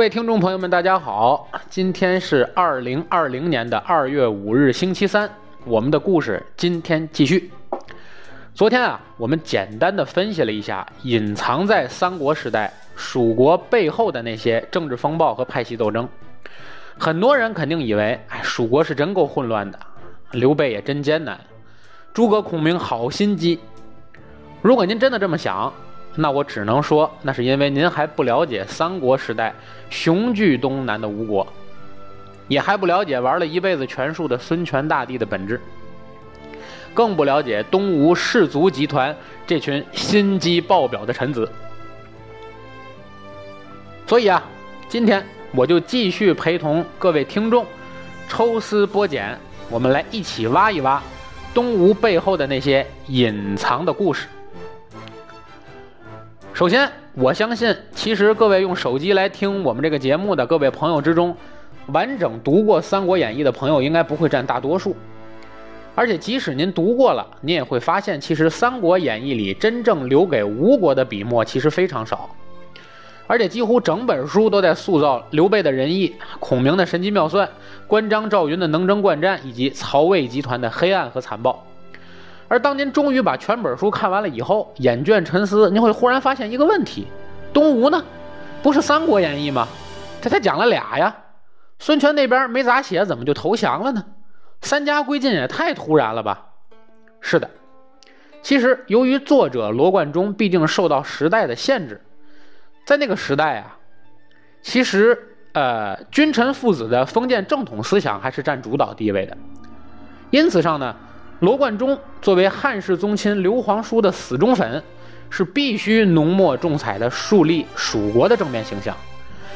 各位听众朋友们，大家好，今天是二零二零年的二月五日，星期三。我们的故事今天继续。昨天啊，我们简单的分析了一下隐藏在三国时代蜀国背后的那些政治风暴和派系斗争。很多人肯定以为，哎，蜀国是真够混乱的，刘备也真艰难，诸葛孔明好心机。如果您真的这么想，那我只能说，那是因为您还不了解三国时代雄踞东南的吴国，也还不了解玩了一辈子权术的孙权大帝的本质，更不了解东吴氏族集团这群心机爆表的臣子。所以啊，今天我就继续陪同各位听众抽丝剥茧，我们来一起挖一挖东吴背后的那些隐藏的故事。首先，我相信，其实各位用手机来听我们这个节目的各位朋友之中，完整读过《三国演义》的朋友应该不会占大多数。而且，即使您读过了，您也会发现，其实《三国演义》里真正留给吴国的笔墨其实非常少，而且几乎整本书都在塑造刘备的仁义、孔明的神机妙算、关张赵云的能征惯战，以及曹魏集团的黑暗和残暴。而当您终于把全本书看完了以后，眼倦沉思，您会忽然发现一个问题：东吴呢，不是《三国演义》吗？这才讲了俩呀，孙权那边没咋写，怎么就投降了呢？三家归晋也太突然了吧？是的，其实由于作者罗贯中毕竟受到时代的限制，在那个时代啊，其实呃君臣父子的封建正统思想还是占主导地位的，因此上呢。罗贯中作为汉室宗亲刘皇叔的死忠粉，是必须浓墨重彩的树立蜀国的正面形象；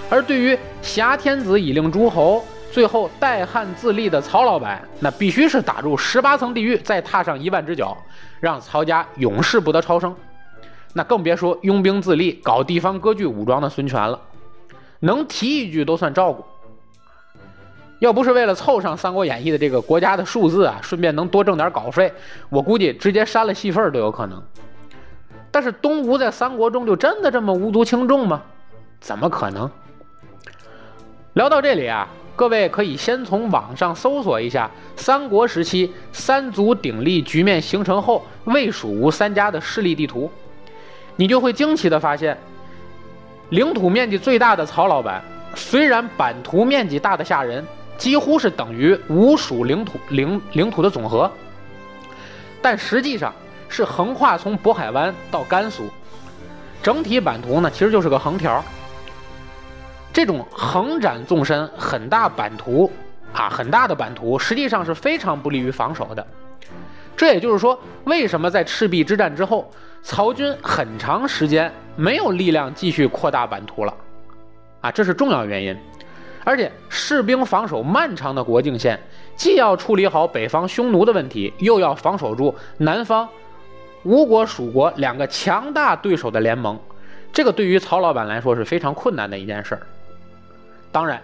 而对于挟天子以令诸侯，最后代汉自立的曹老板，那必须是打入十八层地狱，再踏上一万只脚，让曹家永世不得超生。那更别说拥兵自立、搞地方割据武装的孙权了，能提一句都算照顾。要不是为了凑上《三国演义》的这个国家的数字啊，顺便能多挣点稿费，我估计直接删了戏份都有可能。但是东吴在三国中就真的这么无足轻重吗？怎么可能？聊到这里啊，各位可以先从网上搜索一下三国时期三足鼎立局面形成后魏蜀吴三家的势力地图，你就会惊奇的发现，领土面积最大的曹老板，虽然版图面积大的吓人。几乎是等于吴蜀领土领领土的总和，但实际上是横跨从渤海湾到甘肃，整体版图呢其实就是个横条。这种横展纵深、很大版图啊，很大的版图，实际上是非常不利于防守的。这也就是说，为什么在赤壁之战之后，曹军很长时间没有力量继续扩大版图了？啊，这是重要原因。而且士兵防守漫长的国境线，既要处理好北方匈奴的问题，又要防守住南方吴国、蜀国两个强大对手的联盟，这个对于曹老板来说是非常困难的一件事儿。当然，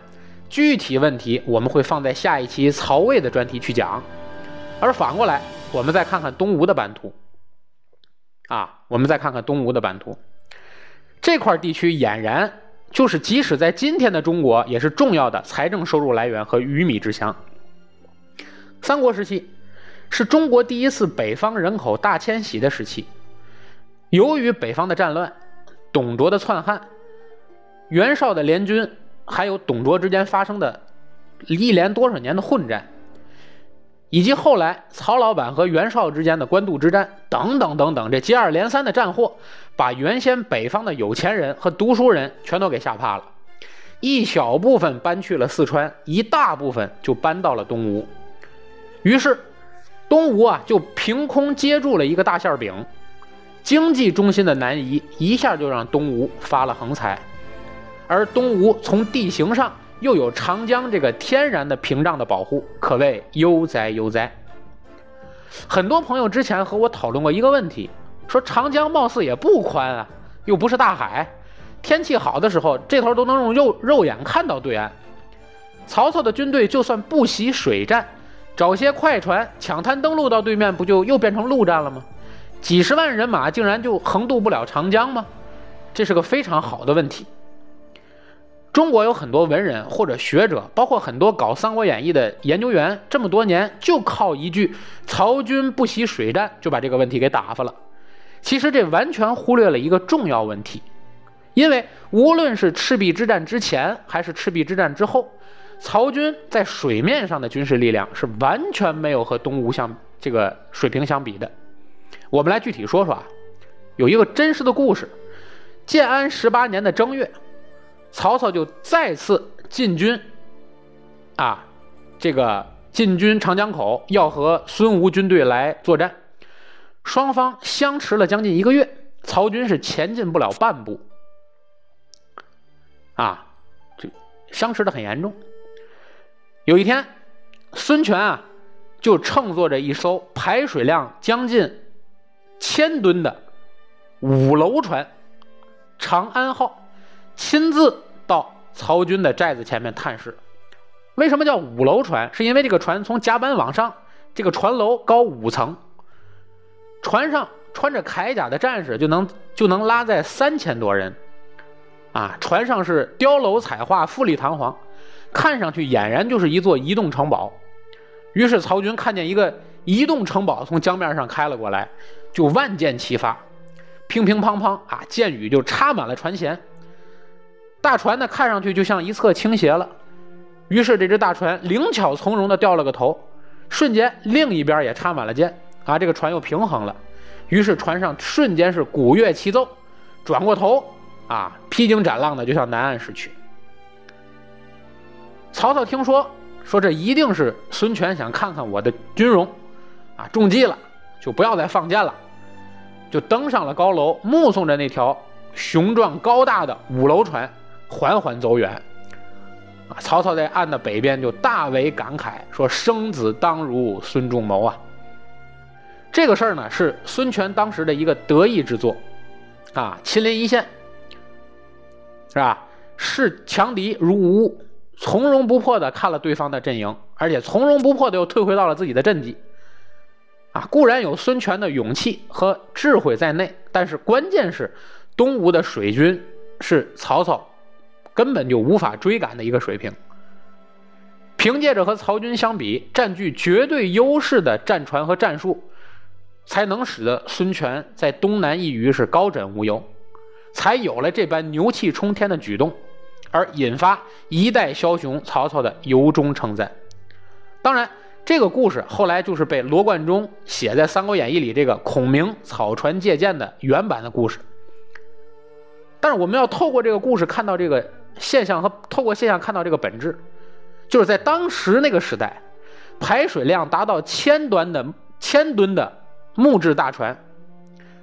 具体问题我们会放在下一期曹魏的专题去讲。而反过来，我们再看看东吴的版图。啊，我们再看看东吴的版图，这块地区俨然。就是即使在今天的中国，也是重要的财政收入来源和鱼米之乡。三国时期是中国第一次北方人口大迁徙的时期。由于北方的战乱、董卓的篡汉、袁绍的联军，还有董卓之间发生的一连多少年的混战。以及后来曹老板和袁绍之间的官渡之战等等等等，这接二连三的战祸，把原先北方的有钱人和读书人全都给吓怕了。一小部分搬去了四川，一大部分就搬到了东吴。于是，东吴啊就凭空接住了一个大馅饼，经济中心的南移一下就让东吴发了横财，而东吴从地形上。又有长江这个天然的屏障的保护，可谓悠哉悠哉。很多朋友之前和我讨论过一个问题，说长江貌似也不宽啊，又不是大海，天气好的时候，这头都能用肉肉眼看到对岸。曹操的军队就算不习水战，找些快船抢滩登陆到对面，不就又变成陆战了吗？几十万人马竟然就横渡不了长江吗？这是个非常好的问题。中国有很多文人或者学者，包括很多搞《三国演义》的研究员，这么多年就靠一句“曹军不习水战”就把这个问题给打发了。其实这完全忽略了一个重要问题，因为无论是赤壁之战之前还是赤壁之战之后，曹军在水面上的军事力量是完全没有和东吴相这个水平相比的。我们来具体说说啊，有一个真实的故事：建安十八年的正月。曹操就再次进军，啊，这个进军长江口，要和孙吴军队来作战。双方相持了将近一个月，曹军是前进不了半步，啊，这相持的很严重。有一天，孙权啊，就乘坐着一艘排水量将近千吨的五楼船“长安号”。亲自到曹军的寨子前面探视。为什么叫五楼船？是因为这个船从甲板往上，这个船楼高五层，船上穿着铠甲的战士就能就能拉载三千多人。啊，船上是雕楼彩画，富丽堂皇，看上去俨然就是一座移动城堡。于是曹军看见一个移动城堡从江面上开了过来，就万箭齐发，乒乒乓乓啊，箭雨就插满了船舷。大船呢，看上去就像一侧倾斜了，于是这只大船灵巧从容地掉了个头，瞬间另一边也插满了箭，啊，这个船又平衡了，于是船上瞬间是鼓乐齐奏，转过头啊，披荆斩浪的就向南岸驶去。曹操听说，说这一定是孙权想看看我的军容，啊，中计了，就不要再放箭了，就登上了高楼，目送着那条雄壮高大的五楼船。缓缓走远，啊！曹操在岸的北边就大为感慨，说：“生子当如孙仲谋啊！”这个事儿呢，是孙权当时的一个得意之作，啊，亲临一线，是吧？视强敌如无物，从容不迫的看了对方的阵营，而且从容不迫的又退回到了自己的阵地，啊，固然有孙权的勇气和智慧在内，但是关键是东吴的水军是曹操。根本就无法追赶的一个水平。凭借着和曹军相比占据绝对优势的战船和战术，才能使得孙权在东南一隅是高枕无忧，才有了这般牛气冲天的举动，而引发一代枭雄曹操的由衷称赞。当然，这个故事后来就是被罗贯中写在《三国演义》里这个孔明草船借箭的原版的故事。但是我们要透过这个故事看到这个。现象和透过现象看到这个本质，就是在当时那个时代，排水量达到千吨的千吨的木质大船，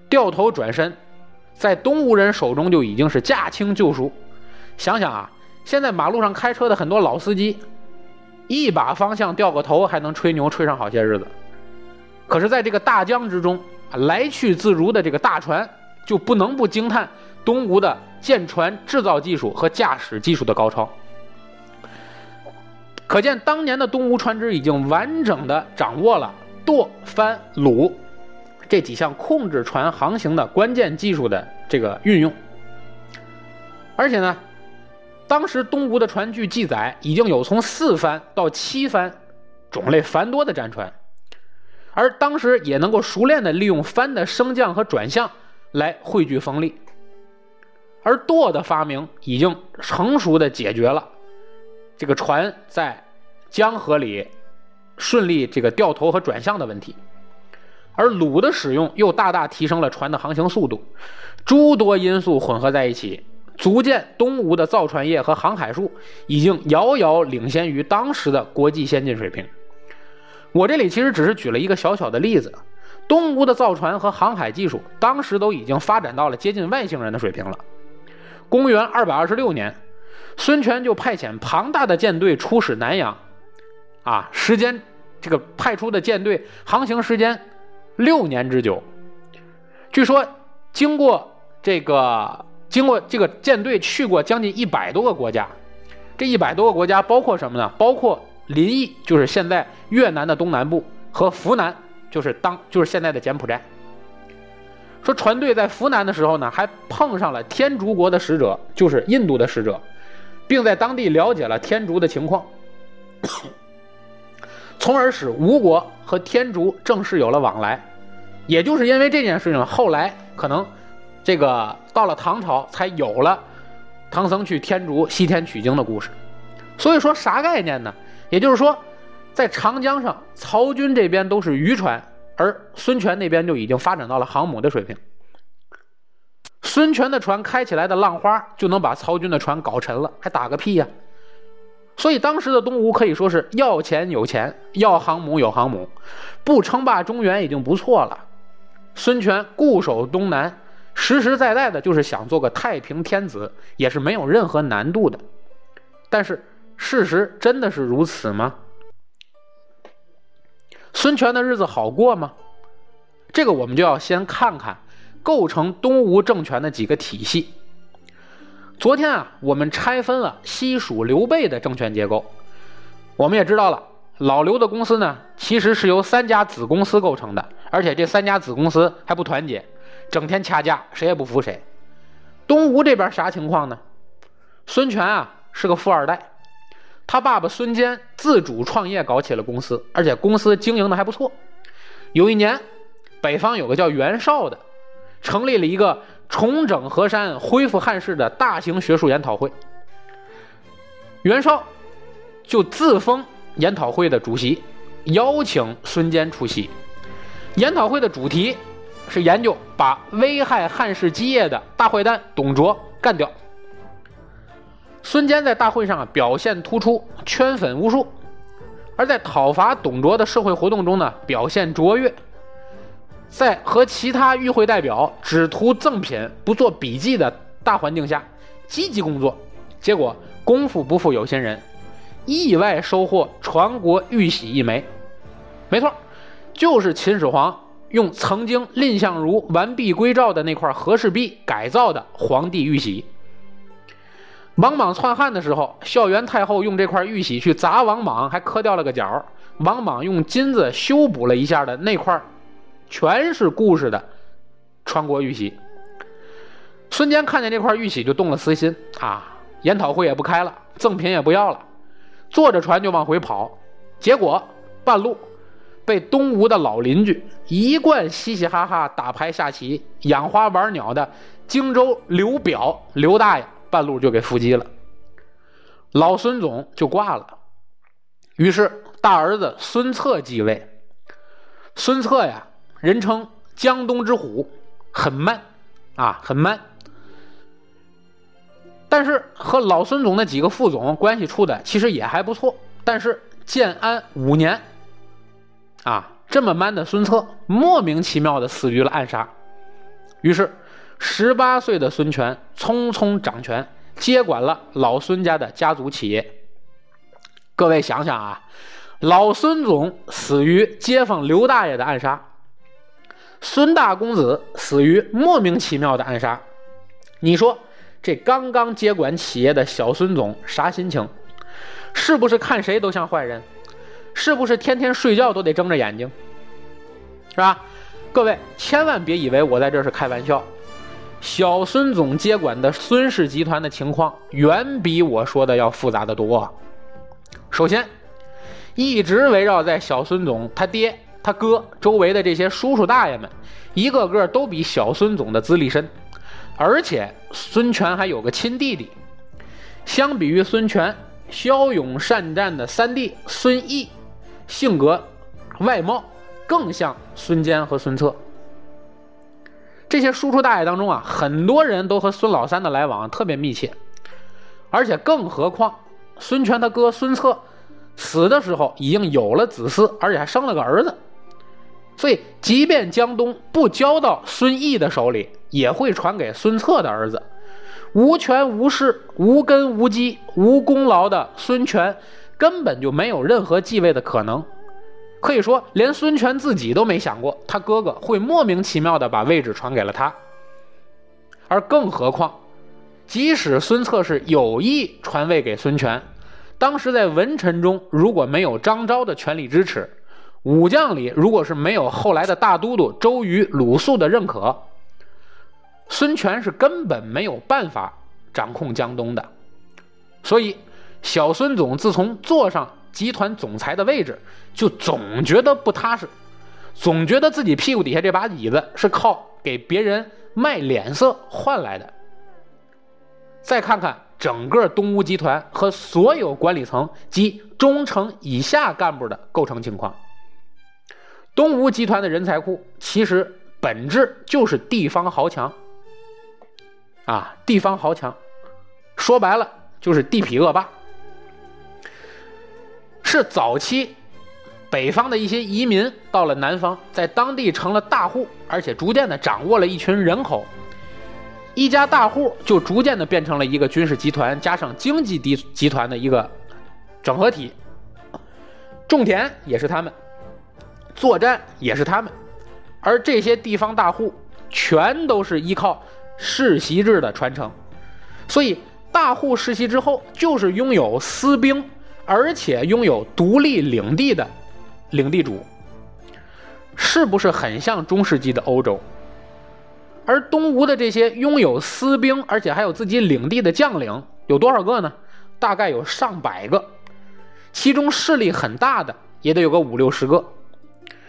掉头转身，在东吴人手中就已经是驾轻就熟。想想啊，现在马路上开车的很多老司机，一把方向掉个头还能吹牛吹上好些日子，可是在这个大江之中，来去自如的这个大船，就不能不惊叹东吴的。舰船制造技术和驾驶技术的高超，可见当年的东吴船只已经完整的掌握了舵、帆、橹这几项控制船航行的关键技术的这个运用。而且呢，当时东吴的船据记载已经有从四帆到七帆种类繁多的战船，而当时也能够熟练的利用帆的升降和转向来汇聚风力。而舵的发明已经成熟的解决了这个船在江河里顺利这个掉头和转向的问题，而橹的使用又大大提升了船的航行速度。诸多因素混合在一起，足见东吴的造船业和航海术已经遥遥领先于当时的国际先进水平。我这里其实只是举了一个小小的例子，东吴的造船和航海技术当时都已经发展到了接近外星人的水平了。公元二百二十六年，孙权就派遣庞大的舰队出使南阳，啊，时间这个派出的舰队航行时间六年之久。据说经过这个经过这个舰队去过将近一百多个国家，这一百多个国家包括什么呢？包括临邑，就是现在越南的东南部，和福南，就是当就是现在的柬埔寨。说船队在扶南的时候呢，还碰上了天竺国的使者，就是印度的使者，并在当地了解了天竺的情况，从而使吴国和天竺正式有了往来。也就是因为这件事情，后来可能这个到了唐朝才有了唐僧去天竺西天取经的故事。所以说啥概念呢？也就是说，在长江上，曹军这边都是渔船，而孙权那边就已经发展到了航母的水平。孙权的船开起来的浪花就能把曹军的船搞沉了，还打个屁呀！所以当时的东吴可以说是要钱有钱，要航母有航母，不称霸中原已经不错了。孙权固守东南，实实在在的就是想做个太平天子，也是没有任何难度的。但是事实真的是如此吗？孙权的日子好过吗？这个我们就要先看看。构成东吴政权的几个体系。昨天啊，我们拆分了西蜀刘备的政权结构，我们也知道了，老刘的公司呢，其实是由三家子公司构成的，而且这三家子公司还不团结，整天掐架，谁也不服谁。东吴这边啥情况呢？孙权啊是个富二代，他爸爸孙坚自主创业搞起了公司，而且公司经营的还不错。有一年，北方有个叫袁绍的。成立了一个重整河山、恢复汉室的大型学术研讨会，袁绍就自封研讨会的主席，邀请孙坚出席。研讨会的主题是研究把危害汉室基业的大坏蛋董卓干掉。孙坚在大会上表现突出，圈粉无数；而在讨伐董卓的社会活动中呢，表现卓越。在和其他与会代表只图赠品不做笔记的大环境下，积极工作，结果功夫不负有心人，意外收获传国玉玺一枚。没错，就是秦始皇用曾经蔺相如完璧归赵的那块和氏璧改造的皇帝玉玺。王莽篡汉的时候，孝元太后用这块玉玺去砸王莽，还磕掉了个角。王莽用金子修补了一下的那块。全是故事的传国玉玺。孙坚看见这块玉玺就动了私心啊，研讨会也不开了，赠品也不要了，坐着船就往回跑。结果半路被东吴的老邻居一贯嘻嘻哈哈打牌下棋、养花玩鸟的荆州刘表刘大爷半路就给伏击了，老孙总就挂了。于是大儿子孙策继位。孙策呀。人称江东之虎，很 man 啊，很 man。但是和老孙总那几个副总关系处的其实也还不错。但是建安五年，啊，这么 man 的孙策莫名其妙的死于了暗杀。于是，十八岁的孙权匆匆掌权，接管了老孙家的家族企业。各位想想啊，老孙总死于街坊刘大爷的暗杀。孙大公子死于莫名其妙的暗杀，你说这刚刚接管企业的小孙总啥心情？是不是看谁都像坏人？是不是天天睡觉都得睁着眼睛？是吧？各位千万别以为我在这是开玩笑。小孙总接管的孙氏集团的情况远比我说的要复杂的多。首先，一直围绕在小孙总他爹。他哥周围的这些叔叔大爷们，一个个都比小孙总的资历深，而且孙权还有个亲弟弟。相比于孙权骁勇善战的三弟孙毅，性格、外貌更像孙坚和孙策。这些叔叔大爷当中啊，很多人都和孙老三的来往特别密切，而且更何况孙权他哥孙策死的时候已经有了子嗣，而且还生了个儿子。所以，即便江东不交到孙毅的手里，也会传给孙策的儿子。无权无势、无根无基、无功劳的孙权，根本就没有任何继位的可能。可以说，连孙权自己都没想过，他哥哥会莫名其妙的把位置传给了他。而更何况，即使孙策是有意传位给孙权，当时在文臣中如果没有张昭的全力支持。武将里，如果是没有后来的大都督周瑜、鲁肃的认可，孙权是根本没有办法掌控江东的。所以小孙总自从坐上集团总裁的位置，就总觉得不踏实，总觉得自己屁股底下这把椅子是靠给别人卖脸色换来的。再看看整个东吴集团和所有管理层及中层以下干部的构成情况，东吴集团的人才库其实本质就是地方豪强。啊，地方豪强，说白了就是地痞恶霸，是早期北方的一些移民到了南方，在当地成了大户，而且逐渐的掌握了一群人口，一家大户就逐渐的变成了一个军事集团加上经济集集团的一个整合体，种田也是他们，作战也是他们，而这些地方大户全都是依靠。世袭制的传承，所以大户世袭之后，就是拥有私兵，而且拥有独立领地的领地主，是不是很像中世纪的欧洲？而东吴的这些拥有私兵，而且还有自己领地的将领有多少个呢？大概有上百个，其中势力很大的也得有个五六十个，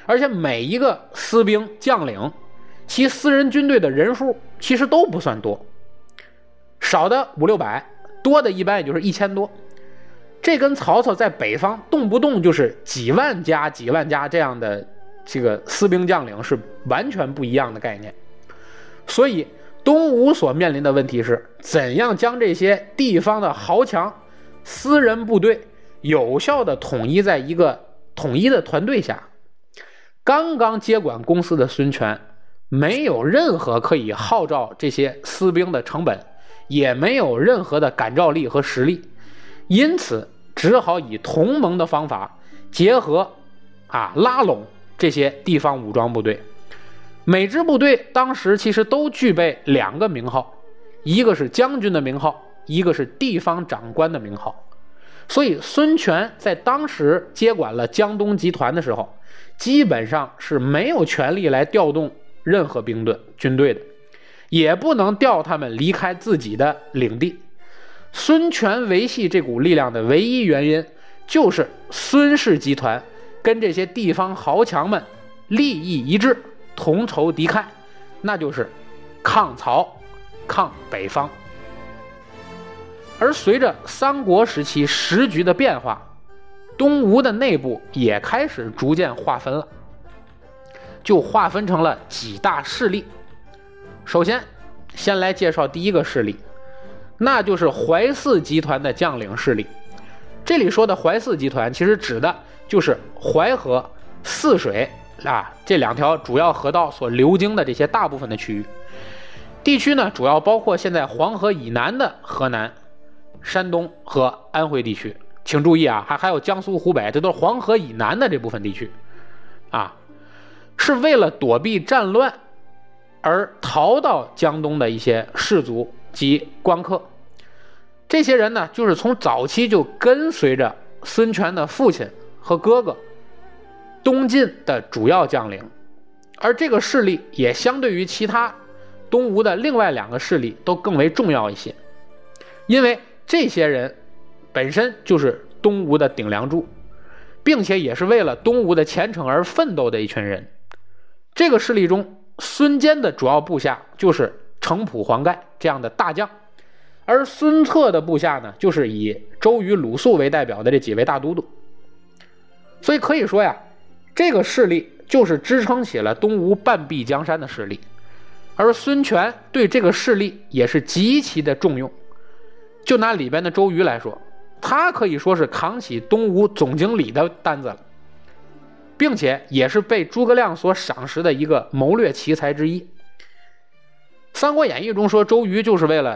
而且每一个私兵将领。其私人军队的人数其实都不算多，少的五六百，多的一般也就是一千多。这跟曹操在北方动不动就是几万家、几万家这样的这个私兵将领是完全不一样的概念。所以，东吴所面临的问题是怎样将这些地方的豪强、私人部队有效的统一在一个统一的团队下。刚刚接管公司的孙权。没有任何可以号召这些私兵的成本，也没有任何的感召力和实力，因此只好以同盟的方法结合，啊拉拢这些地方武装部队。每支部队当时其实都具备两个名号，一个是将军的名号，一个是地方长官的名号。所以孙权在当时接管了江东集团的时候，基本上是没有权力来调动。任何兵队、军队的，也不能调他们离开自己的领地。孙权维系这股力量的唯一原因，就是孙氏集团跟这些地方豪强们利益一致，同仇敌忾，那就是抗曹、抗北方。而随着三国时期时局的变化，东吴的内部也开始逐渐划分了。就划分成了几大势力。首先，先来介绍第一个势力，那就是淮泗集团的将领势力。这里说的淮泗集团，其实指的就是淮河、泗水啊这两条主要河道所流经的这些大部分的区域。地区呢，主要包括现在黄河以南的河南、山东和安徽地区。请注意啊，还还有江苏、湖北，这都是黄河以南的这部分地区啊。是为了躲避战乱而逃到江东的一些士族及官客，这些人呢，就是从早期就跟随着孙权的父亲和哥哥东晋的主要将领，而这个势力也相对于其他东吴的另外两个势力都更为重要一些，因为这些人本身就是东吴的顶梁柱，并且也是为了东吴的前程而奋斗的一群人。这个势力中，孙坚的主要部下就是程普、黄盖这样的大将，而孙策的部下呢，就是以周瑜、鲁肃为代表的这几位大都督。所以可以说呀，这个势力就是支撑起了东吴半壁江山的势力，而孙权对这个势力也是极其的重用。就拿里边的周瑜来说，他可以说是扛起东吴总经理的担子了。并且也是被诸葛亮所赏识的一个谋略奇才之一。《三国演义》中说周瑜就是为了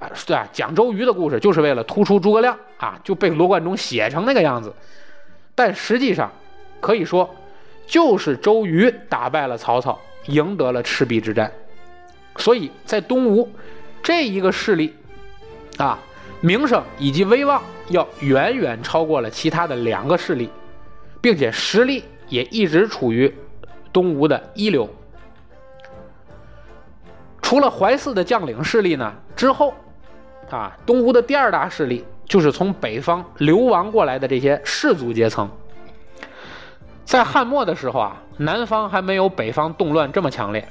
啊，对啊，讲周瑜的故事就是为了突出诸葛亮啊，就被罗贯中写成那个样子。但实际上，可以说就是周瑜打败了曹操，赢得了赤壁之战。所以在东吴这一个势力啊，名声以及威望要远远超过了其他的两个势力，并且实力。也一直处于东吴的一流。除了淮泗的将领势力呢，之后啊，东吴的第二大势力就是从北方流亡过来的这些士族阶层。在汉末的时候啊，南方还没有北方动乱这么强烈，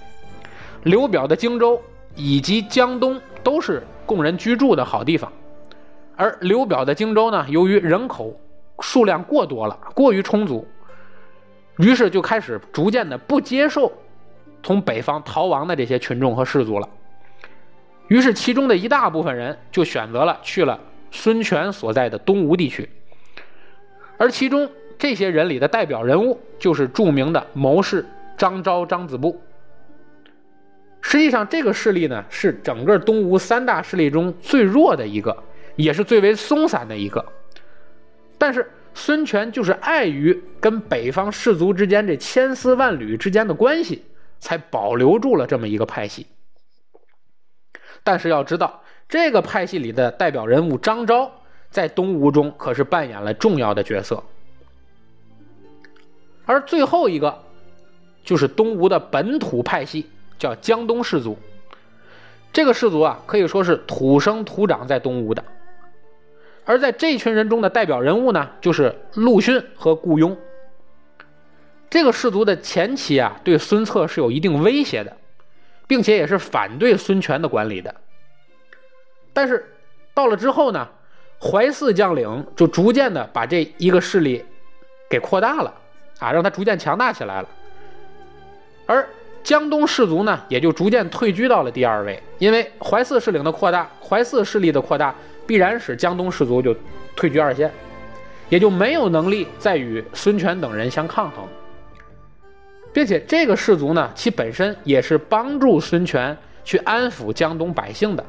刘表的荆州以及江东都是供人居住的好地方，而刘表的荆州呢，由于人口数量过多了，过于充足，于是就开始逐渐的不接受从北方逃亡的这些群众和士族了，于是其中的一大部分人就选择了去了孙权所在的东吴地区，而其中。这些人里的代表人物就是著名的谋士张昭、张子布。实际上，这个势力呢是整个东吴三大势力中最弱的一个，也是最为松散的一个。但是孙权就是碍于跟北方士族之间这千丝万缕之间的关系，才保留住了这么一个派系。但是要知道，这个派系里的代表人物张昭，在东吴中可是扮演了重要的角色。而最后一个，就是东吴的本土派系，叫江东士族。这个士族啊，可以说是土生土长在东吴的。而在这群人中的代表人物呢，就是陆逊和顾雍。这个氏族的前期啊，对孙策是有一定威胁的，并且也是反对孙权的管理的。但是到了之后呢，怀泗将领就逐渐的把这一个势力给扩大了。啊，让他逐渐强大起来了，而江东士族呢，也就逐渐退居到了第二位。因为怀泗势领的扩大，怀泗势力的扩大，必然使江东士族就退居二线，也就没有能力再与孙权等人相抗衡。并且这个氏族呢，其本身也是帮助孙权去安抚江东百姓的，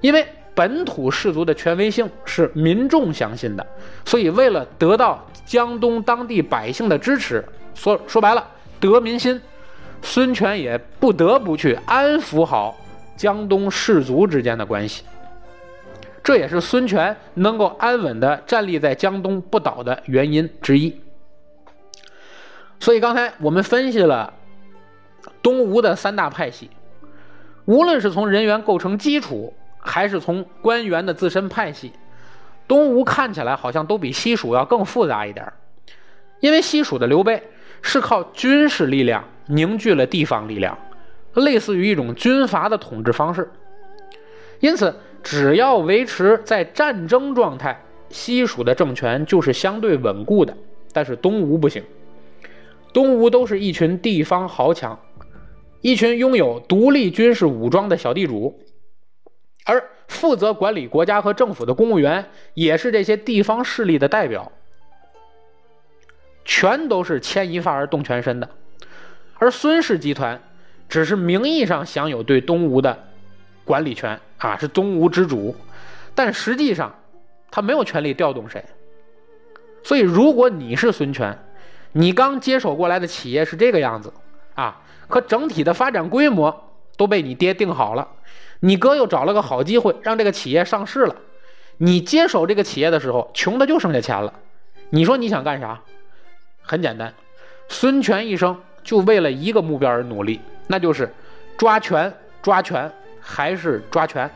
因为。本土氏族的权威性是民众相信的，所以为了得到江东当地百姓的支持，说说白了得民心，孙权也不得不去安抚好江东士族之间的关系。这也是孙权能够安稳的站立在江东不倒的原因之一。所以刚才我们分析了东吴的三大派系，无论是从人员构成基础。还是从官员的自身派系，东吴看起来好像都比西蜀要更复杂一点因为西蜀的刘备是靠军事力量凝聚了地方力量，类似于一种军阀的统治方式。因此，只要维持在战争状态，西蜀的政权就是相对稳固的。但是东吴不行，东吴都是一群地方豪强，一群拥有独立军事武装的小地主。而负责管理国家和政府的公务员，也是这些地方势力的代表，全都是牵一发而动全身的。而孙氏集团只是名义上享有对东吴的管理权啊，是东吴之主，但实际上他没有权利调动谁。所以，如果你是孙权，你刚接手过来的企业是这个样子啊，可整体的发展规模都被你爹定好了。你哥又找了个好机会，让这个企业上市了。你接手这个企业的时候，穷的就剩下钱了。你说你想干啥？很简单，孙权一生就为了一个目标而努力，那就是抓权、抓权还是抓权。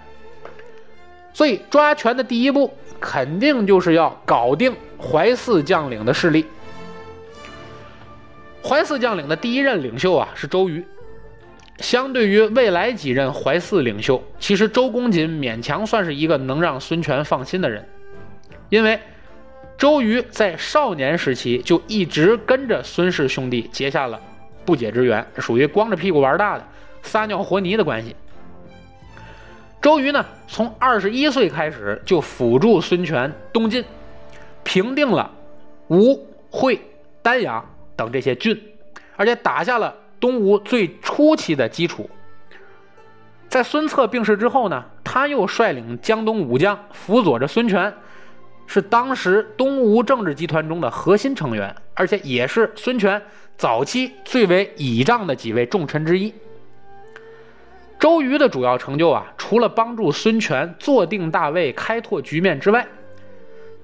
所以抓权的第一步，肯定就是要搞定淮泗将领的势力。怀泗将领的第一任领袖啊，是周瑜。相对于未来几任怀泗领袖，其实周公瑾勉强算是一个能让孙权放心的人，因为周瑜在少年时期就一直跟着孙氏兄弟结下了不解之缘，属于光着屁股玩大的，撒尿和泥的关系。周瑜呢，从二十一岁开始就辅助孙权东进，平定了吴、会、丹阳等这些郡，而且打下了。东吴最初期的基础，在孙策病逝之后呢，他又率领江东武将辅佐着孙权，是当时东吴政治集团中的核心成员，而且也是孙权早期最为倚仗的几位重臣之一。周瑜的主要成就啊，除了帮助孙权坐定大位、开拓局面之外，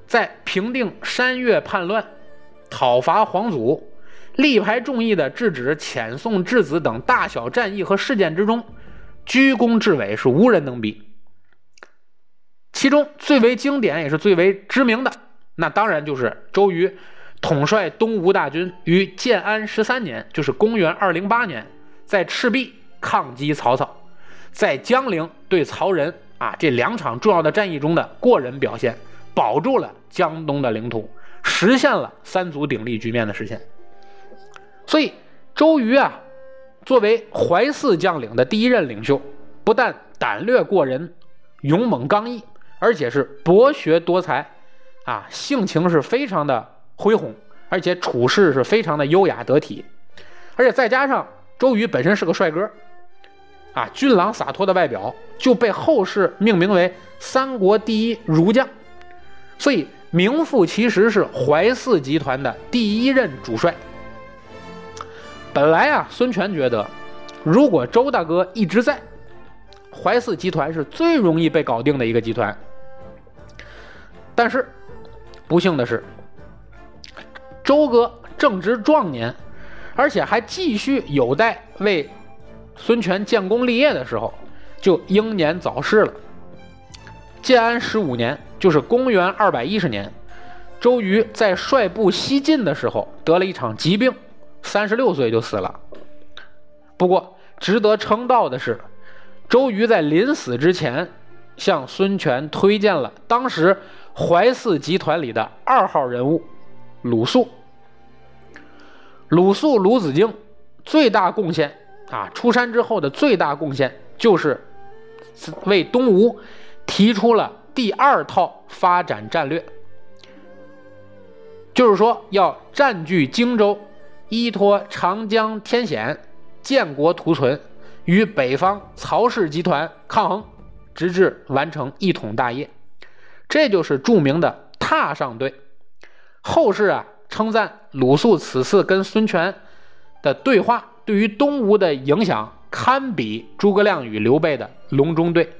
在平定山岳叛乱、讨伐黄祖。力排众议的制止遣送质子等大小战役和事件之中，居功至伟是无人能比。其中最为经典也是最为知名的，那当然就是周瑜统帅东吴大军于建安十三年，就是公元二零八年，在赤壁抗击曹操，在江陵对曹仁啊这两场重要的战役中的过人表现，保住了江东的领土，实现了三足鼎立局面的实现。所以周瑜啊，作为淮泗将领的第一任领袖，不但胆略过人、勇猛刚毅。而且是博学多才，啊，性情是非常的恢宏，而且处事是非常的优雅得体，而且再加上周瑜本身是个帅哥，啊，俊朗洒脱的外表就被后世命名为三国第一儒将，所以名副其实是淮泗集团的第一任主帅。本来啊，孙权觉得，如果周大哥一直在，淮泗集团是最容易被搞定的一个集团。但是，不幸的是，周哥正值壮年，而且还继续有待为孙权建功立业的时候，就英年早逝了。建安十五年，就是公元二百一十年，周瑜在率部西进的时候得了一场疾病，三十六岁就死了。不过，值得称道的是，周瑜在临死之前，向孙权推荐了当时。淮泗集团里的二号人物鲁肃，鲁肃鲁子敬最大贡献啊，出山之后的最大贡献就是为东吴提出了第二套发展战略，就是说要占据荆州，依托长江天险，建国图存，与北方曹氏集团抗衡，直至完成一统大业。这就是著名的踏上队。后世啊称赞鲁肃此次跟孙权的对话，对于东吴的影响堪比诸葛亮与刘备的隆中对。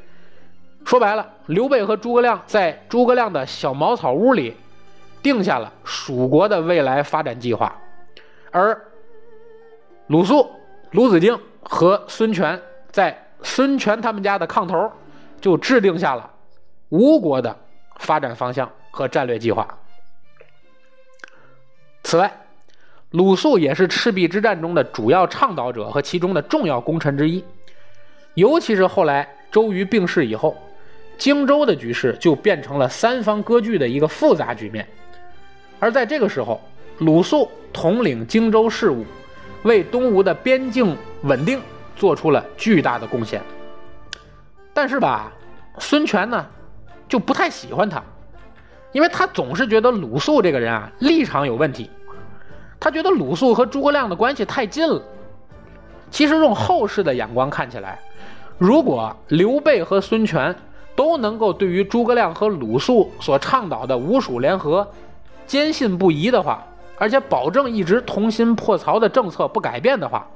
说白了，刘备和诸葛亮在诸葛亮的小茅草屋里定下了蜀国的未来发展计划，而鲁肃、鲁子敬和孙权在孙权他们家的炕头就制定下了吴国的。发展方向和战略计划。此外，鲁肃也是赤壁之战中的主要倡导者和其中的重要功臣之一。尤其是后来周瑜病逝以后，荆州的局势就变成了三方割据的一个复杂局面。而在这个时候，鲁肃统领荆州事务，为东吴的边境稳定做出了巨大的贡献。但是吧，孙权呢？就不太喜欢他，因为他总是觉得鲁肃这个人啊立场有问题。他觉得鲁肃和诸葛亮的关系太近了。其实用后世的眼光看起来，如果刘备和孙权都能够对于诸葛亮和鲁肃所倡导的吴蜀联合坚信不疑的话，而且保证一直同心破曹的政策不改变的话，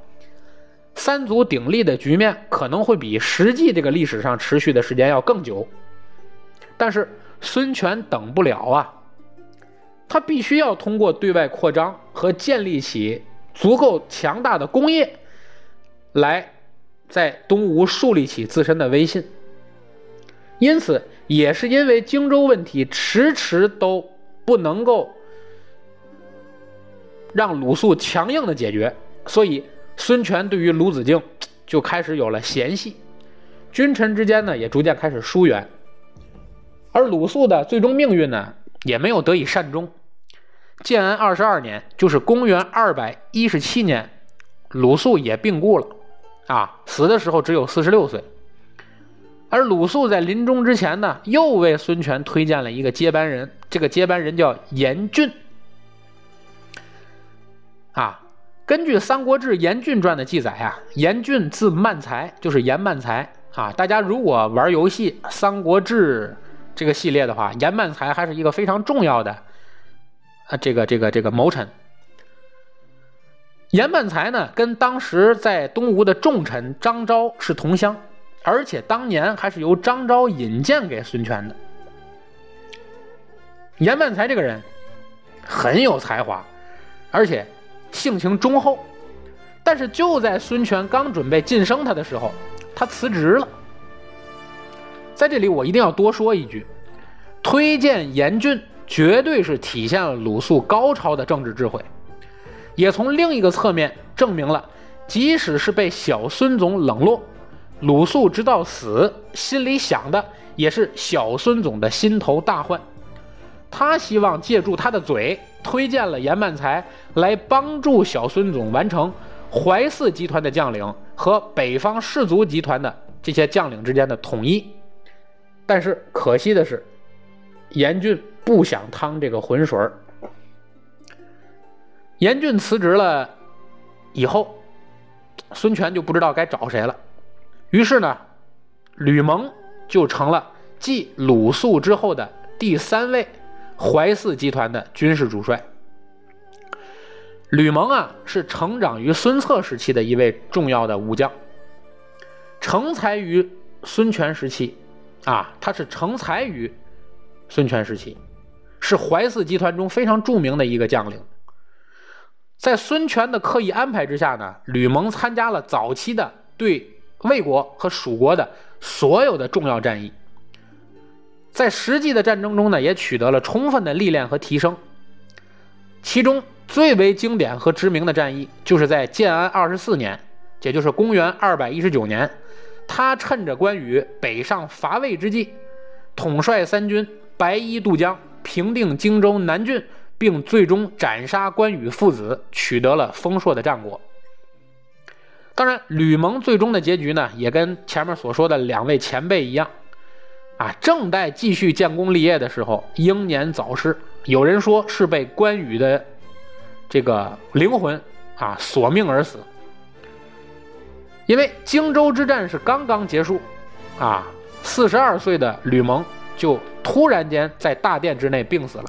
三足鼎立的局面可能会比实际这个历史上持续的时间要更久。但是孙权等不了啊，他必须要通过对外扩张和建立起足够强大的工业，来在东吴树立起自身的威信。因此，也是因为荆州问题迟迟都不能够让鲁肃强硬的解决，所以孙权对于鲁子敬就开始有了嫌隙，君臣之间呢也逐渐开始疏远。而鲁肃的最终命运呢，也没有得以善终。建安二十二年，就是公元二百一十七年，鲁肃也病故了，啊，死的时候只有四十六岁。而鲁肃在临终之前呢，又为孙权推荐了一个接班人，这个接班人叫严俊。啊，根据《三国志·严俊传》的记载啊，严俊字曼才，就是严曼才啊。大家如果玩游戏《三国志》。这个系列的话，严曼才还是一个非常重要的啊，这个这个这个谋臣。严曼才呢，跟当时在东吴的重臣张昭是同乡，而且当年还是由张昭引荐给孙权的。严曼才这个人很有才华，而且性情忠厚，但是就在孙权刚准备晋升他的时候，他辞职了。在这里，我一定要多说一句：推荐严峻，绝对是体现了鲁肃高超的政治智慧，也从另一个侧面证明了，即使是被小孙总冷落，鲁肃直到死心里想的也是小孙总的心头大患。他希望借助他的嘴，推荐了严曼才来帮助小孙总完成淮泗集团的将领和北方士族集团的这些将领之间的统一。但是可惜的是，严峻不想趟这个浑水。严峻辞职了以后，孙权就不知道该找谁了。于是呢，吕蒙就成了继鲁肃之后的第三位。淮泗集团的军事主帅吕蒙啊，是成长于孙策时期的一位重要的武将，成才于孙权时期，啊，他是成才于孙权时期，是淮泗集团中非常著名的一个将领。在孙权的刻意安排之下呢，吕蒙参加了早期的对魏国和蜀国的所有的重要战役。在实际的战争中呢，也取得了充分的历练和提升。其中最为经典和知名的战役，就是在建安二十四年，也就是公元二百一十九年，他趁着关羽北上伐魏之际，统帅三军白衣渡江，平定荆州南郡，并最终斩杀关羽父子，取得了丰硕的战果。当然，吕蒙最终的结局呢，也跟前面所说的两位前辈一样。啊，正待继续建功立业的时候，英年早逝。有人说是被关羽的这个灵魂啊索命而死。因为荆州之战是刚刚结束，啊，四十二岁的吕蒙就突然间在大殿之内病死了。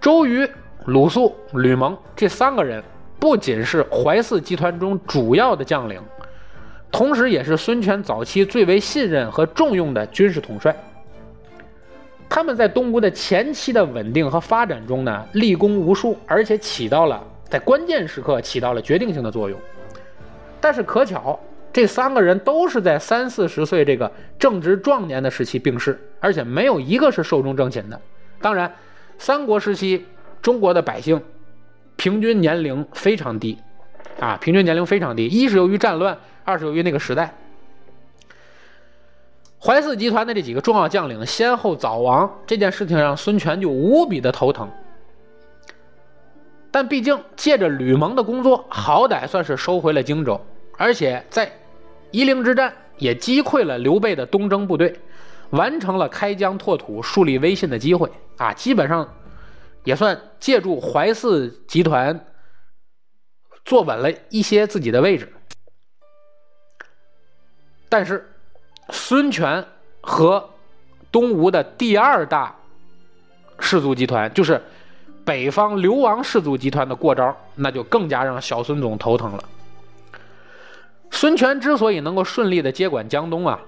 周瑜、鲁肃、吕蒙这三个人不仅是淮泗集团中主要的将领。同时，也是孙权早期最为信任和重用的军事统帅。他们在东吴的前期的稳定和发展中呢，立功无数，而且起到了在关键时刻起到了决定性的作用。但是可巧，这三个人都是在三四十岁这个正值壮年的时期病逝，而且没有一个是寿终正寝的。当然，三国时期中国的百姓平均年龄非常低，啊，平均年龄非常低，一是由于战乱。二是由于那个时代，淮泗集团的这几个重要将领先后早亡，这件事情让孙权就无比的头疼。但毕竟借着吕蒙的工作，好歹算是收回了荆州，而且在夷陵之战也击溃了刘备的东征部队，完成了开疆拓土、树立威信的机会啊！基本上也算借助淮泗集团坐稳了一些自己的位置。但是，孙权和东吴的第二大氏族集团，就是北方流亡氏族集团的过招，那就更加让小孙总头疼了。孙权之所以能够顺利的接管江东啊，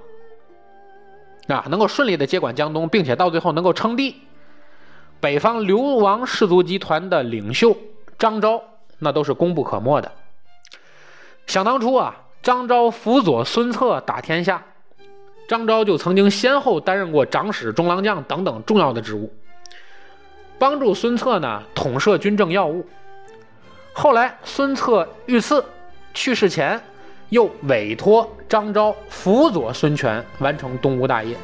啊，能够顺利的接管江东，并且到最后能够称帝，北方流亡氏族集团的领袖张昭，那都是功不可没的。想当初啊。张昭辅佐孙策打天下，张昭就曾经先后担任过长史、中郎将等等重要的职务，帮助孙策呢统摄军政要务。后来孙策遇刺去世前，又委托张昭辅佐孙权完成东吴大业。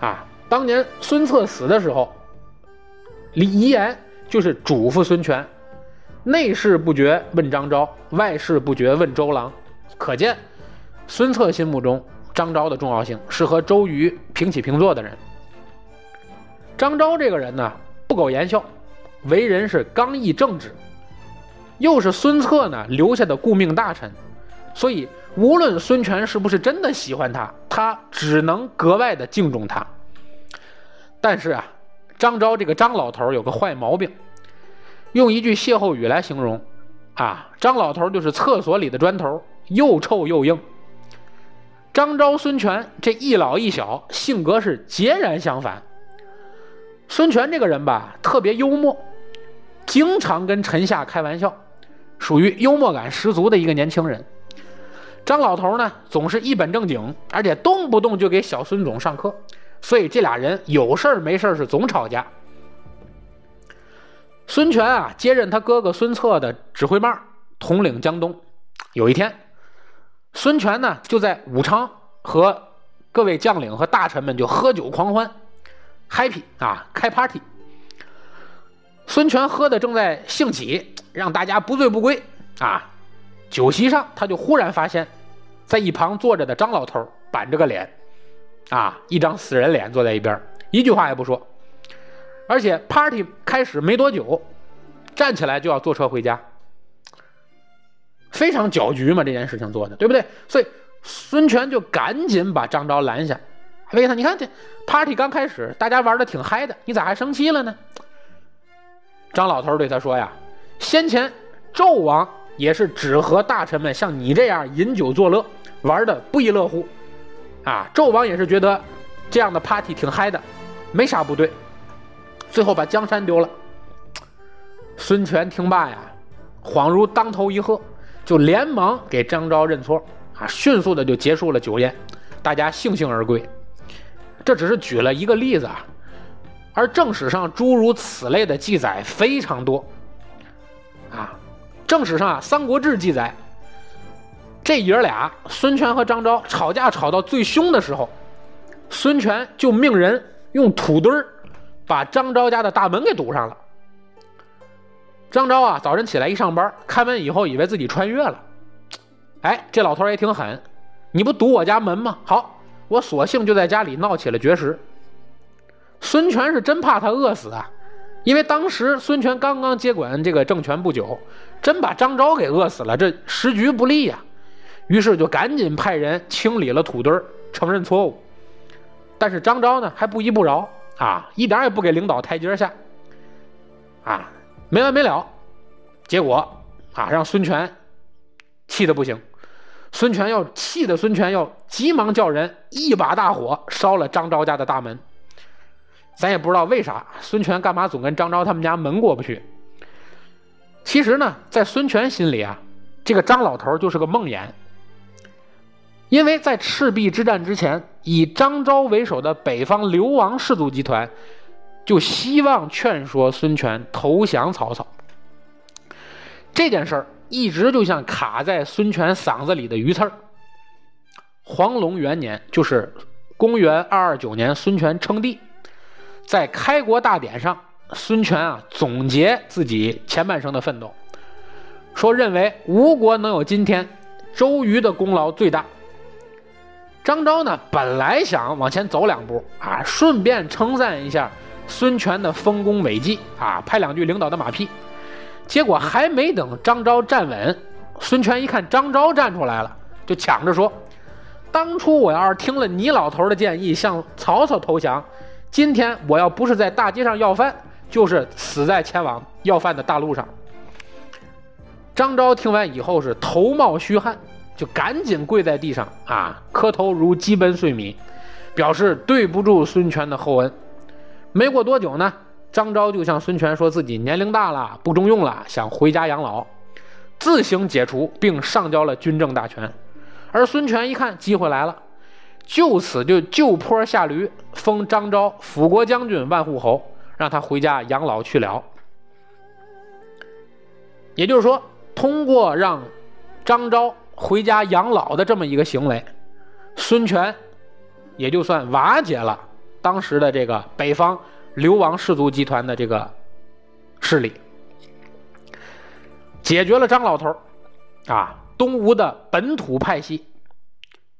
啊，当年孙策死的时候，李遗言就是嘱咐孙权：内事不决问张昭，外事不决问周郎。可见，孙策心目中张昭的重要性是和周瑜平起平坐的人。张昭这个人呢，不苟言笑，为人是刚毅正直，又是孙策呢留下的顾命大臣，所以无论孙权是不是真的喜欢他，他只能格外的敬重他。但是啊，张昭这个张老头有个坏毛病，用一句歇后语来形容，啊，张老头就是厕所里的砖头。又臭又硬。张昭、孙权这一老一小性格是截然相反。孙权这个人吧，特别幽默，经常跟臣下开玩笑，属于幽默感十足的一个年轻人。张老头呢，总是一本正经，而且动不动就给小孙总上课，所以这俩人有事儿没事儿是总吵架。孙权啊，接任他哥哥孙策的指挥棒，统领江东。有一天，孙权呢就在武昌和各位将领和大臣们就喝酒狂欢，happy 啊，开 party。孙权喝的正在兴起，让大家不醉不归啊。酒席上，他就忽然发现，在一旁坐着的张老头板着个脸，啊，一张死人脸坐在一边，一句话也不说。而且 party 开始没多久，站起来就要坐车回家，非常搅局嘛，这件事情做的，对不对？所以孙权就赶紧把张昭拦下，问他：“你看这 party 刚开始，大家玩的挺嗨的，你咋还生气了呢？”张老头对他说：“呀，先前纣王也是只和大臣们像你这样饮酒作乐，玩的不亦乐乎，啊，纣王也是觉得这样的 party 挺嗨的，没啥不对。”最后把江山丢了。孙权听罢呀，恍如当头一喝，就连忙给张昭认错，啊，迅速的就结束了酒宴，大家悻悻而归。这只是举了一个例子啊，而正史上诸如此类的记载非常多。啊，正史上啊，《三国志》记载，这爷俩孙权和张昭吵架吵到最凶的时候，孙权就命人用土堆儿。把张昭家的大门给堵上了。张昭啊，早晨起来一上班，开门以后以为自己穿越了。哎，这老头也挺狠，你不堵我家门吗？好，我索性就在家里闹起了绝食。孙权是真怕他饿死啊，因为当时孙权刚刚接管这个政权不久，真把张昭给饿死了，这时局不利呀。于是就赶紧派人清理了土堆承认错误。但是张昭呢，还不依不饶。啊，一点也不给领导台阶下，啊，没完没了，结果啊，让孙权气的不行，孙权要气的孙权要急忙叫人一把大火烧了张昭家的大门，咱也不知道为啥，孙权干嘛总跟张昭他们家门过不去？其实呢，在孙权心里啊，这个张老头就是个梦魇。因为在赤壁之战之前，以张昭为首的北方流亡士族集团就希望劝说孙权投降曹操。这件事儿一直就像卡在孙权嗓子里的鱼刺儿。黄龙元年，就是公元二二九年，孙权称帝，在开国大典上，孙权啊总结自己前半生的奋斗，说认为吴国能有今天，周瑜的功劳最大。张昭呢，本来想往前走两步啊，顺便称赞一下孙权的丰功伟绩啊，拍两句领导的马屁。结果还没等张昭站稳，孙权一看张昭站出来了，就抢着说：“当初我要是听了你老头的建议，向曹操投降，今天我要不是在大街上要饭，就是死在前往要饭的大路上。”张昭听完以后是头冒虚汗。就赶紧跪在地上啊，磕头如鸡奔碎米，表示对不住孙权的厚恩。没过多久呢，张昭就向孙权说自己年龄大了，不中用了，想回家养老，自行解除并上交了军政大权。而孙权一看机会来了，就此就就坡下驴，封张昭辅国将军、万户侯，让他回家养老去了。也就是说，通过让张昭。回家养老的这么一个行为，孙权也就算瓦解了当时的这个北方流亡氏族集团的这个势力，解决了张老头啊，东吴的本土派系，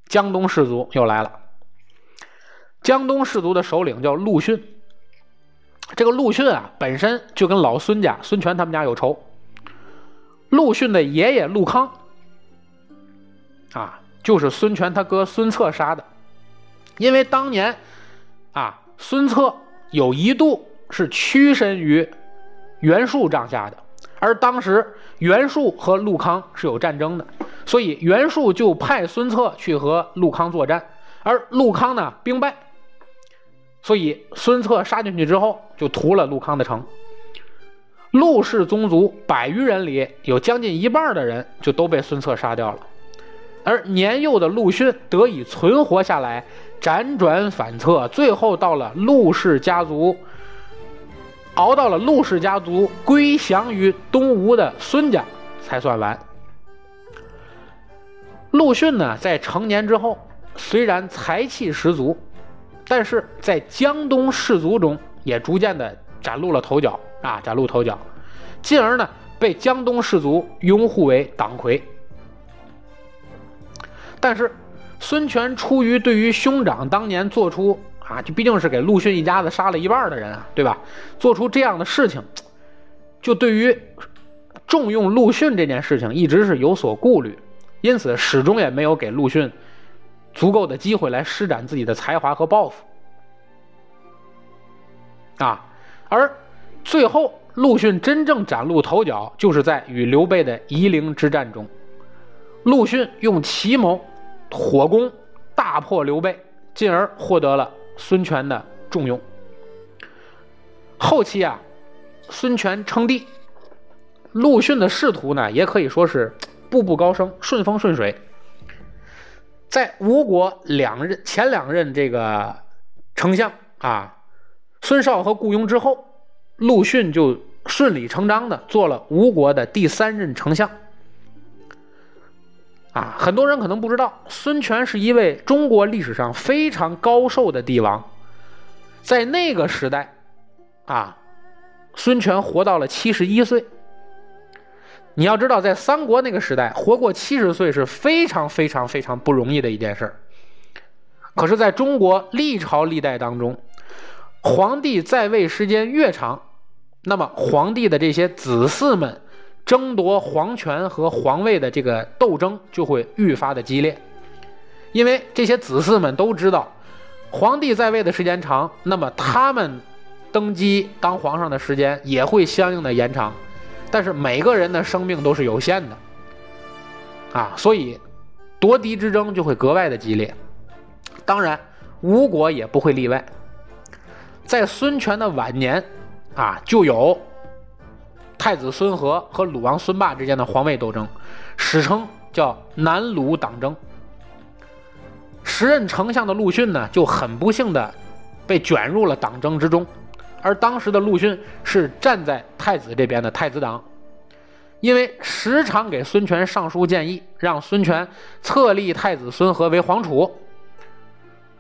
江东氏族又来了。江东氏族的首领叫陆逊，这个陆逊啊，本身就跟老孙家孙权他们家有仇。陆逊的爷爷陆康。啊，就是孙权他哥孙策杀的，因为当年，啊，孙策有一度是屈身于袁术帐下的，而当时袁术和陆康是有战争的，所以袁术就派孙策去和陆康作战，而陆康呢兵败，所以孙策杀进去之后就屠了陆康的城，陆氏宗族百余人里有将近一半的人就都被孙策杀掉了。而年幼的陆逊得以存活下来，辗转反侧，最后到了陆氏家族，熬到了陆氏家族归降于东吴的孙家，才算完。陆逊呢，在成年之后，虽然才气十足，但是在江东士族中也逐渐的崭露了头角啊，崭露头角，进而呢，被江东士族拥护为党魁。但是，孙权出于对于兄长当年做出啊，就毕竟是给陆逊一家子杀了一半的人啊，对吧？做出这样的事情，就对于重用陆逊这件事情，一直是有所顾虑。因此，始终也没有给陆逊足够的机会来施展自己的才华和抱负啊。而最后，陆逊真正崭露头角，就是在与刘备的夷陵之战中，陆逊用奇谋火攻，大破刘备，进而获得了孙权的重用。后期啊，孙权称帝，陆逊的仕途呢，也可以说是。步步高升，顺风顺水。在吴国两任前两任这个丞相啊，孙绍和顾雍之后，陆逊就顺理成章的做了吴国的第三任丞相。啊，很多人可能不知道，孙权是一位中国历史上非常高寿的帝王，在那个时代，啊，孙权活到了七十一岁。你要知道，在三国那个时代，活过七十岁是非常非常非常不容易的一件事儿。可是，在中国历朝历代当中，皇帝在位时间越长，那么皇帝的这些子嗣们争夺皇权和皇位的这个斗争就会愈发的激烈，因为这些子嗣们都知道，皇帝在位的时间长，那么他们登基当皇上的时间也会相应的延长。但是每个人的生命都是有限的，啊，所以夺嫡之争就会格外的激烈。当然，吴国也不会例外。在孙权的晚年，啊，就有太子孙和和鲁王孙霸之间的皇位斗争，史称叫南鲁党争。时任丞相的陆逊呢，就很不幸的被卷入了党争之中。而当时的陆逊是站在太子这边的太子党，因为时常给孙权上书建议，让孙权册立太子孙和为皇储。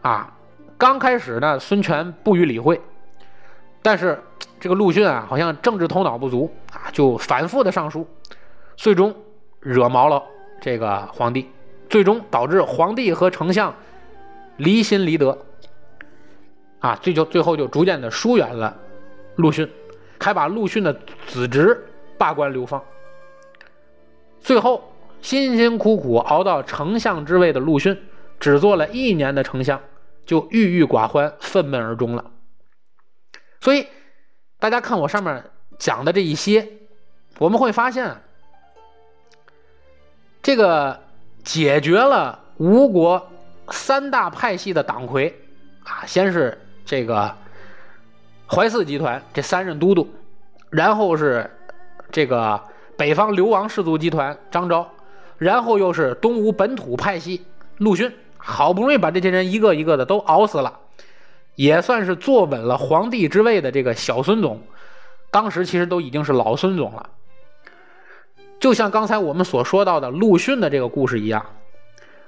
啊，刚开始呢，孙权不予理会，但是这个陆逊啊，好像政治头脑不足啊，就反复的上书，最终惹毛了这个皇帝，最终导致皇帝和丞相离心离德。啊，最就最后就逐渐的疏远了陆逊，还把陆逊的子侄罢官流放。最后辛辛苦苦熬到丞相之位的陆逊，只做了一年的丞相，就郁郁寡欢，愤懑而终了。所以大家看我上面讲的这一些，我们会发现，这个解决了吴国三大派系的党魁啊，先是。这个淮泗集团这三任都督，然后是这个北方流亡氏族集团张昭，然后又是东吴本土派系陆逊，好不容易把这些人一个一个的都熬死了，也算是坐稳了皇帝之位的这个小孙总，当时其实都已经是老孙总了。就像刚才我们所说到的陆逊的这个故事一样，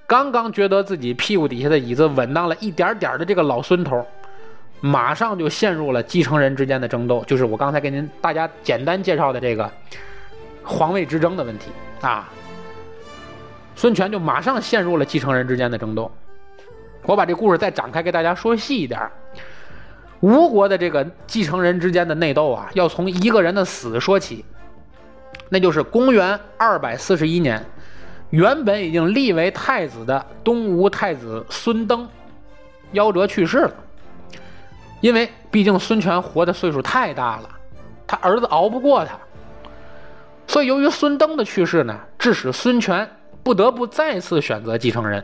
刚刚觉得自己屁股底下的椅子稳当了一点点的这个老孙头。马上就陷入了继承人之间的争斗，就是我刚才给您大家简单介绍的这个皇位之争的问题啊。孙权就马上陷入了继承人之间的争斗。我把这故事再展开给大家说细一点。吴国的这个继承人之间的内斗啊，要从一个人的死说起，那就是公元二百四十一年，原本已经立为太子的东吴太子孙登夭折去世了。因为毕竟孙权活的岁数太大了，他儿子熬不过他，所以由于孙登的去世呢，致使孙权不得不再次选择继承人。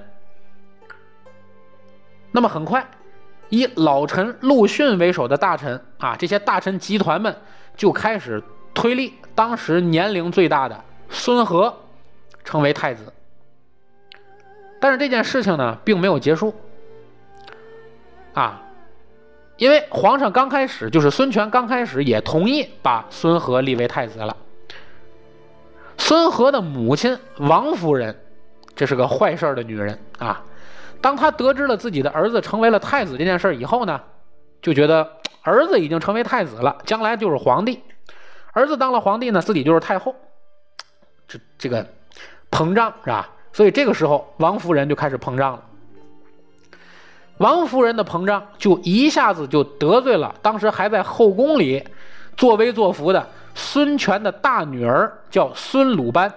那么很快，以老臣陆逊为首的大臣啊，这些大臣集团们就开始推立当时年龄最大的孙和成为太子。但是这件事情呢，并没有结束。啊，因为皇上刚开始就是孙权刚开始也同意把孙和立为太子了。孙和的母亲王夫人，这是个坏事的女人啊。当他得知了自己的儿子成为了太子这件事以后呢，就觉得儿子已经成为太子了，将来就是皇帝。儿子当了皇帝呢，自己就是太后，这这个膨胀是吧？所以这个时候，王夫人就开始膨胀了。王夫人的膨胀就一下子就得罪了当时还在后宫里作威作福的孙权的大女儿，叫孙鲁班。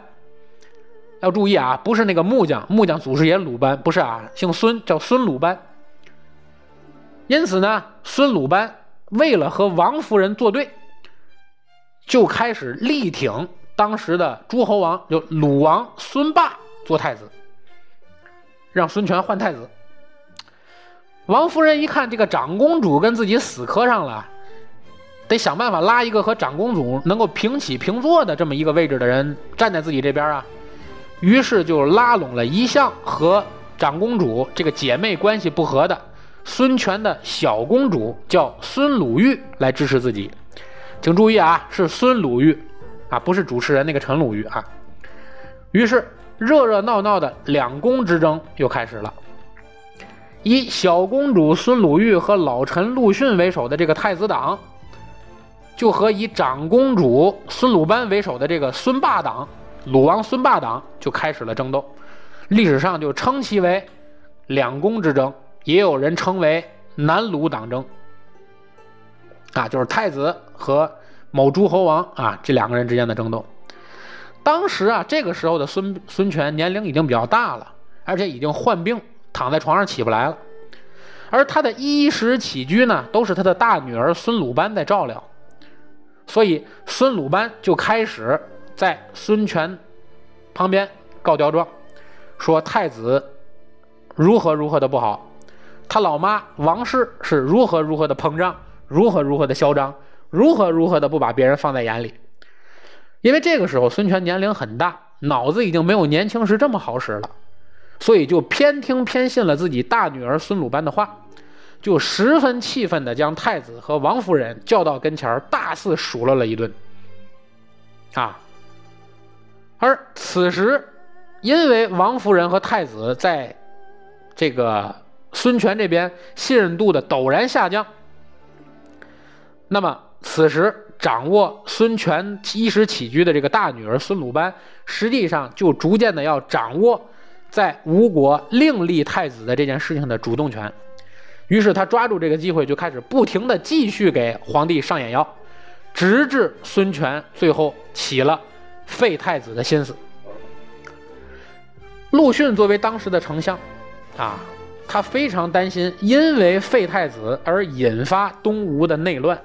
要注意啊，不是那个木匠，木匠祖师爷鲁班，不是啊，姓孙，叫孙鲁班。因此呢，孙鲁班为了和王夫人作对。就开始力挺当时的诸侯王，就鲁王孙霸做太子，让孙权换太子。王夫人一看这个长公主跟自己死磕上了，得想办法拉一个和长公主能够平起平坐的这么一个位置的人站在自己这边啊，于是就拉拢了一向和长公主这个姐妹关系不和的孙权的小公主，叫孙鲁豫来支持自己。请注意啊，是孙鲁豫，啊，不是主持人那个陈鲁豫啊。于是热热闹闹的两宫之争又开始了。以小公主孙鲁豫和老臣陆逊为首的这个太子党，就和以长公主孙鲁班为首的这个孙霸党、鲁王孙霸党就开始了争斗。历史上就称其为两宫之争，也有人称为南鲁党争。啊，就是太子和某诸侯王啊，这两个人之间的争斗。当时啊，这个时候的孙孙权年龄已经比较大了，而且已经患病，躺在床上起不来了。而他的衣食起居呢，都是他的大女儿孙鲁班在照料。所以孙鲁班就开始在孙权旁边告刁状，说太子如何如何的不好，他老妈王氏是如何如何的膨胀。如何如何的嚣张，如何如何的不把别人放在眼里，因为这个时候孙权年龄很大，脑子已经没有年轻时这么好使了，所以就偏听偏信了自己大女儿孙鲁班的话，就十分气愤的将太子和王夫人叫到跟前大肆数落了一顿。啊，而此时，因为王夫人和太子在这个孙权这边信任度的陡然下降。那么，此时掌握孙权衣食起居的这个大女儿孙鲁班，实际上就逐渐的要掌握在吴国另立太子的这件事情的主动权。于是他抓住这个机会，就开始不停的继续给皇帝上眼药，直至孙权最后起了废太子的心思。陆逊作为当时的丞相，啊，他非常担心因为废太子而引发东吴的内乱。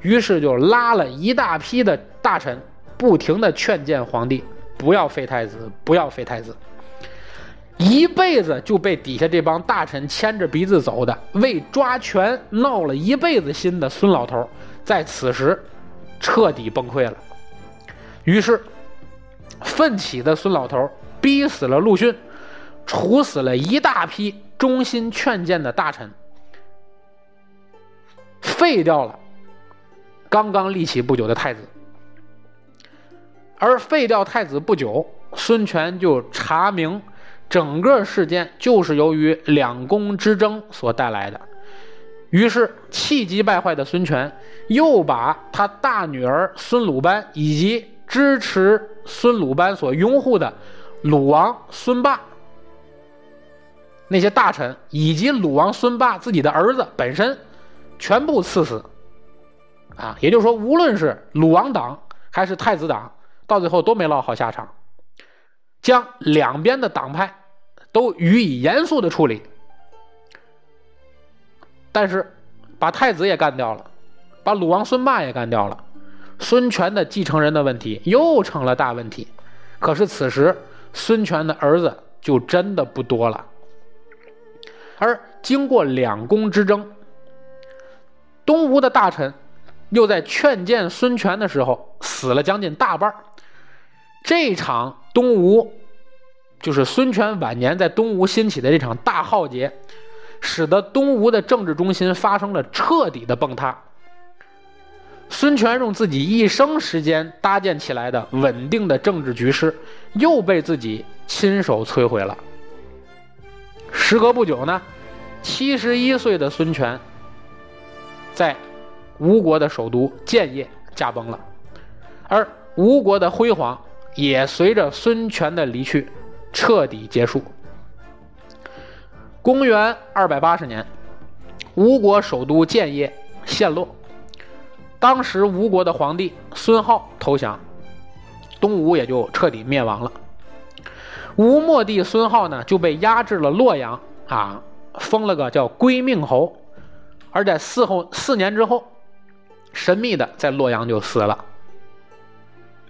于是就拉了一大批的大臣，不停的劝谏皇帝不要废太子，不要废太子。一辈子就被底下这帮大臣牵着鼻子走的，为抓权闹了一辈子心的孙老头，在此时彻底崩溃了。于是，奋起的孙老头逼死了陆逊，处死了一大批忠心劝谏的大臣，废掉了。刚刚立起不久的太子，而废掉太子不久，孙权就查明整个事件就是由于两宫之争所带来的。于是气急败坏的孙权又把他大女儿孙鲁班以及支持孙鲁班所拥护的鲁王孙霸那些大臣，以及鲁王孙霸自己的儿子本身，全部赐死。啊，也就是说，无论是鲁王党还是太子党，到最后都没落好下场，将两边的党派都予以严肃的处理。但是，把太子也干掉了，把鲁王孙霸也干掉了，孙权的继承人的问题又成了大问题。可是此时，孙权的儿子就真的不多了，而经过两宫之争，东吴的大臣。又在劝谏孙权的时候死了将近大半这场东吴就是孙权晚年在东吴兴起的这场大浩劫，使得东吴的政治中心发生了彻底的崩塌。孙权用自己一生时间搭建起来的稳定的政治局势，又被自己亲手摧毁了。时隔不久呢，七十一岁的孙权，在吴国的首都建业驾崩了，而吴国的辉煌也随着孙权的离去彻底结束。公元二百八十年，吴国首都建业陷落。当时吴国的皇帝孙浩投降，东吴也就彻底灭亡了。吴末帝孙浩呢就被压制了洛阳啊，封了个叫归命侯，而在四后四年之后，神秘的在洛阳就死了。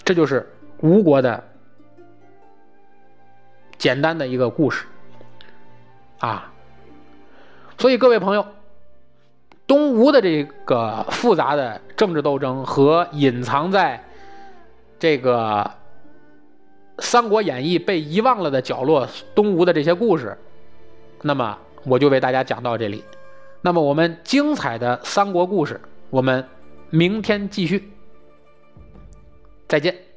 这就是吴国的简单的一个故事啊。所以各位朋友。东吴的这个复杂的政治斗争和隐藏在这个《三国演义》被遗忘了的角落，东吴的这些故事，那么我就为大家讲到这里。那么我们精彩的三国故事，我们明天继续。再见。